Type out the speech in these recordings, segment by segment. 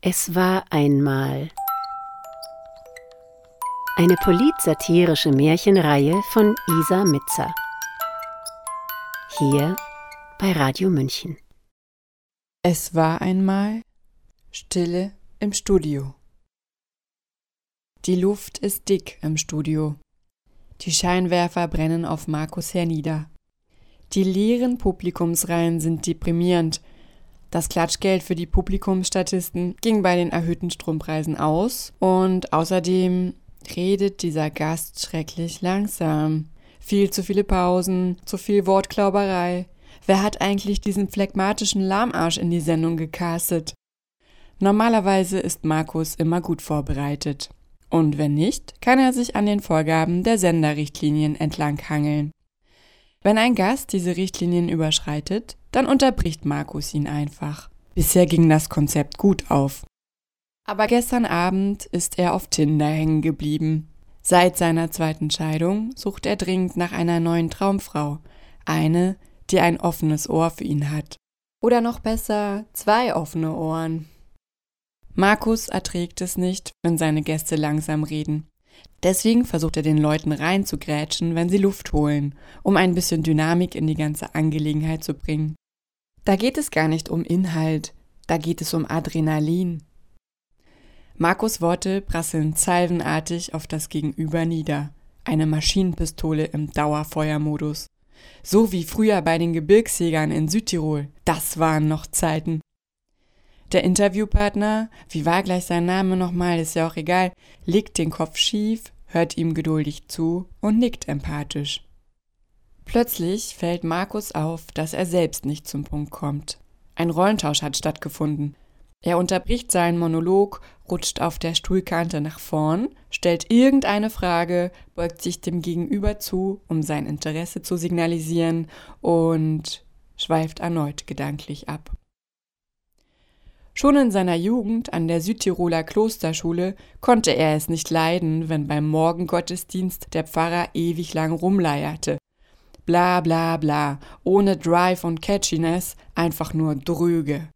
Es war einmal eine politsatirische Märchenreihe von Isa Mitzer. Hier bei Radio München. Es war einmal Stille im Studio. Die Luft ist dick im Studio. Die Scheinwerfer brennen auf Markus hernieder. Die leeren Publikumsreihen sind deprimierend das Klatschgeld für die Publikumsstatisten ging bei den erhöhten Strompreisen aus und außerdem redet dieser Gast schrecklich langsam. Viel zu viele Pausen, zu viel Wortklauberei. Wer hat eigentlich diesen phlegmatischen Lahmarsch in die Sendung gecastet? Normalerweise ist Markus immer gut vorbereitet. Und wenn nicht, kann er sich an den Vorgaben der Senderrichtlinien entlanghangeln. Wenn ein Gast diese Richtlinien überschreitet, dann unterbricht Markus ihn einfach. Bisher ging das Konzept gut auf. Aber gestern Abend ist er auf Tinder hängen geblieben. Seit seiner zweiten Scheidung sucht er dringend nach einer neuen Traumfrau. Eine, die ein offenes Ohr für ihn hat. Oder noch besser, zwei offene Ohren. Markus erträgt es nicht, wenn seine Gäste langsam reden. Deswegen versucht er den Leuten reinzugrätschen, wenn sie Luft holen, um ein bisschen Dynamik in die ganze Angelegenheit zu bringen. Da geht es gar nicht um Inhalt, da geht es um Adrenalin. Markus Worte prasseln salvenartig auf das Gegenüber nieder. Eine Maschinenpistole im Dauerfeuermodus. So wie früher bei den Gebirgsjägern in Südtirol. Das waren noch Zeiten. Der Interviewpartner, wie war gleich sein Name nochmal, ist ja auch egal, legt den Kopf schief, hört ihm geduldig zu und nickt empathisch. Plötzlich fällt Markus auf, dass er selbst nicht zum Punkt kommt. Ein Rollentausch hat stattgefunden. Er unterbricht seinen Monolog, rutscht auf der Stuhlkante nach vorn, stellt irgendeine Frage, beugt sich dem Gegenüber zu, um sein Interesse zu signalisieren und schweift erneut gedanklich ab. Schon in seiner Jugend an der Südtiroler Klosterschule konnte er es nicht leiden, wenn beim Morgengottesdienst der Pfarrer ewig lang rumleierte. Bla bla bla, ohne Drive und Catchiness, einfach nur dröge.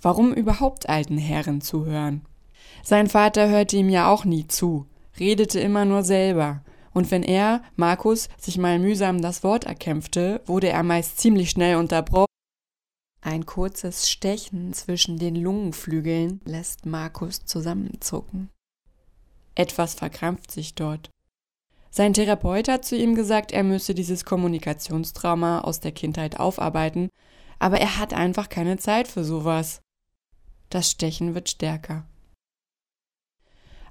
Warum überhaupt alten Herren zuhören? Sein Vater hörte ihm ja auch nie zu, redete immer nur selber. Und wenn er, Markus, sich mal mühsam das Wort erkämpfte, wurde er meist ziemlich schnell unterbrochen ein kurzes Stechen zwischen den Lungenflügeln lässt Markus zusammenzucken. Etwas verkrampft sich dort. Sein Therapeut hat zu ihm gesagt, er müsse dieses Kommunikationstrauma aus der Kindheit aufarbeiten, aber er hat einfach keine Zeit für sowas. Das Stechen wird stärker.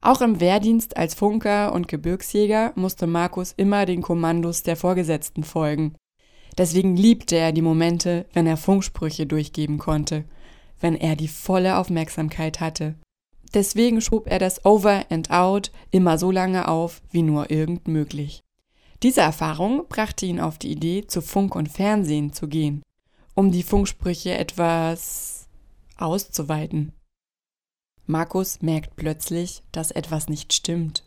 Auch im Wehrdienst als Funker und Gebirgsjäger musste Markus immer den Kommandos der Vorgesetzten folgen. Deswegen liebte er die Momente, wenn er Funksprüche durchgeben konnte, wenn er die volle Aufmerksamkeit hatte. Deswegen schob er das Over and Out immer so lange auf, wie nur irgend möglich. Diese Erfahrung brachte ihn auf die Idee, zu Funk und Fernsehen zu gehen, um die Funksprüche etwas auszuweiten. Markus merkt plötzlich, dass etwas nicht stimmt.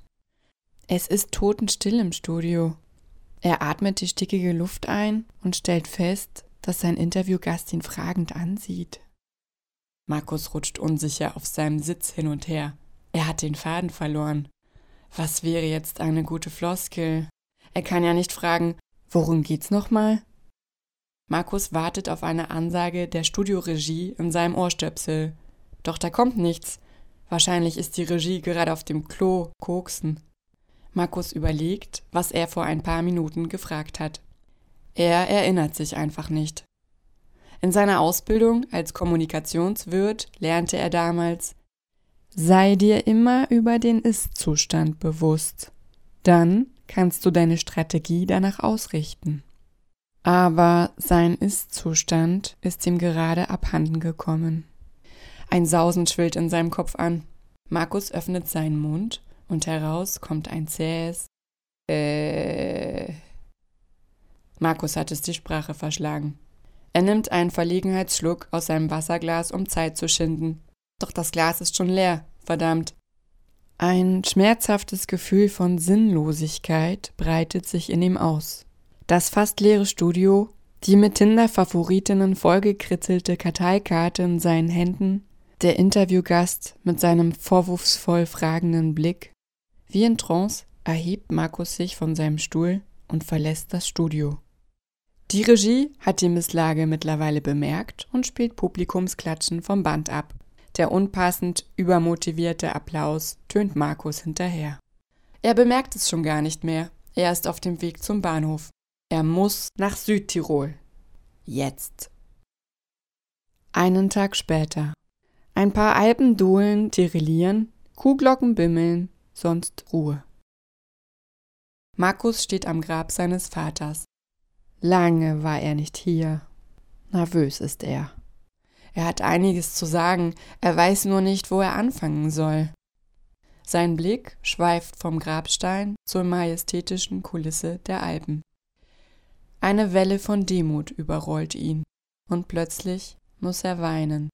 Es ist totenstill im Studio. Er atmet die stickige Luft ein und stellt fest, dass sein Interviewgast ihn fragend ansieht. Markus rutscht unsicher auf seinem Sitz hin und her. Er hat den Faden verloren. Was wäre jetzt eine gute Floskel? Er kann ja nicht fragen, worum geht's nochmal? Markus wartet auf eine Ansage der Studioregie in seinem Ohrstöpsel. Doch da kommt nichts. Wahrscheinlich ist die Regie gerade auf dem Klo koksen. Markus überlegt, was er vor ein paar Minuten gefragt hat. Er erinnert sich einfach nicht. In seiner Ausbildung als Kommunikationswirt lernte er damals Sei dir immer über den Ist-Zustand bewusst. Dann kannst du deine Strategie danach ausrichten. Aber sein Ist-Zustand ist ihm gerade abhanden gekommen. Ein Sausen schwillt in seinem Kopf an. Markus öffnet seinen Mund und heraus kommt ein zähes äh. Markus hat es die Sprache verschlagen. Er nimmt einen Verlegenheitsschluck aus seinem Wasserglas, um Zeit zu schinden. Doch das Glas ist schon leer, verdammt. Ein schmerzhaftes Gefühl von Sinnlosigkeit breitet sich in ihm aus. Das fast leere Studio, die mit Tinder-Favoritinnen vollgekritzelte Karteikarte in seinen Händen, Der Interviewgast mit seinem vorwurfsvoll fragenden Blick. Wie in Trance erhebt Markus sich von seinem Stuhl und verlässt das Studio. Die Regie hat die Misslage mittlerweile bemerkt und spielt Publikumsklatschen vom Band ab. Der unpassend übermotivierte Applaus tönt Markus hinterher. Er bemerkt es schon gar nicht mehr. Er ist auf dem Weg zum Bahnhof. Er muss nach Südtirol. Jetzt. Einen Tag später. Ein paar Alpendohlen tirillieren, Kuhglocken bimmeln, sonst Ruhe. Markus steht am Grab seines Vaters. Lange war er nicht hier. Nervös ist er. Er hat einiges zu sagen, er weiß nur nicht, wo er anfangen soll. Sein Blick schweift vom Grabstein zur majestätischen Kulisse der Alpen. Eine Welle von Demut überrollt ihn, und plötzlich muss er weinen.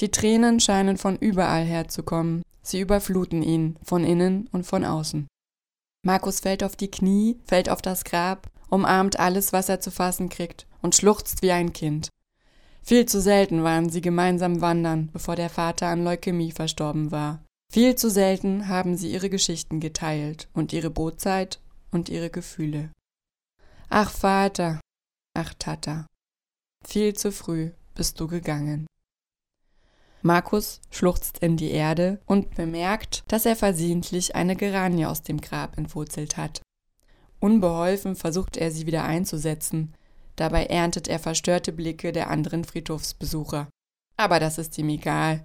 Die Tränen scheinen von überall herzukommen, sie überfluten ihn, von innen und von außen. Markus fällt auf die Knie, fällt auf das Grab, umarmt alles, was er zu fassen kriegt, und schluchzt wie ein Kind. Viel zu selten waren sie gemeinsam wandern, bevor der Vater an Leukämie verstorben war. Viel zu selten haben sie ihre Geschichten geteilt und ihre Bootzeit und ihre Gefühle. Ach Vater, ach Tata, viel zu früh bist du gegangen. Markus schluchzt in die Erde und bemerkt, dass er versehentlich eine Geranie aus dem Grab entwurzelt hat. Unbeholfen versucht er sie wieder einzusetzen, dabei erntet er verstörte Blicke der anderen Friedhofsbesucher. Aber das ist ihm egal.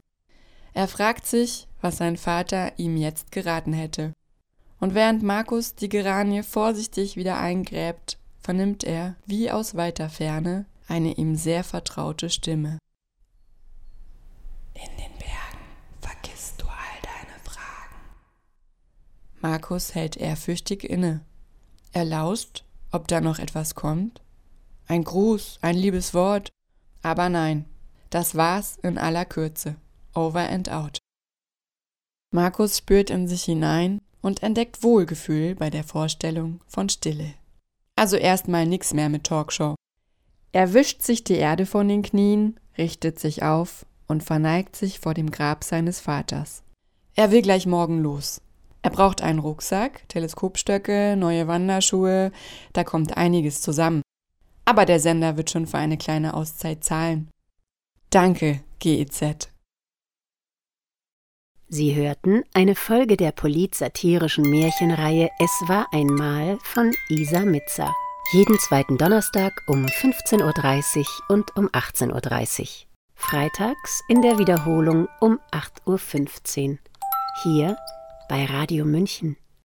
Er fragt sich, was sein Vater ihm jetzt geraten hätte. Und während Markus die Geranie vorsichtig wieder eingräbt, vernimmt er, wie aus weiter Ferne, eine ihm sehr vertraute Stimme. In den Bergen vergisst du all deine Fragen. Markus hält ehrfürchtig inne. Er lauscht, ob da noch etwas kommt. Ein Gruß, ein liebes Wort. Aber nein, das war's in aller Kürze. Over and out. Markus spürt in sich hinein und entdeckt Wohlgefühl bei der Vorstellung von Stille. Also erstmal nix mehr mit Talkshow. Er wischt sich die Erde von den Knien, richtet sich auf und verneigt sich vor dem Grab seines Vaters. Er will gleich morgen los. Er braucht einen Rucksack, Teleskopstöcke, neue Wanderschuhe, da kommt einiges zusammen. Aber der Sender wird schon für eine kleine Auszeit zahlen. Danke, GEZ. Sie hörten eine Folge der polit-satirischen Märchenreihe Es war einmal von Isa Mitzer. Jeden zweiten Donnerstag um 15.30 Uhr und um 18.30 Uhr. Freitags in der Wiederholung um 8.15 Uhr. Hier bei Radio München.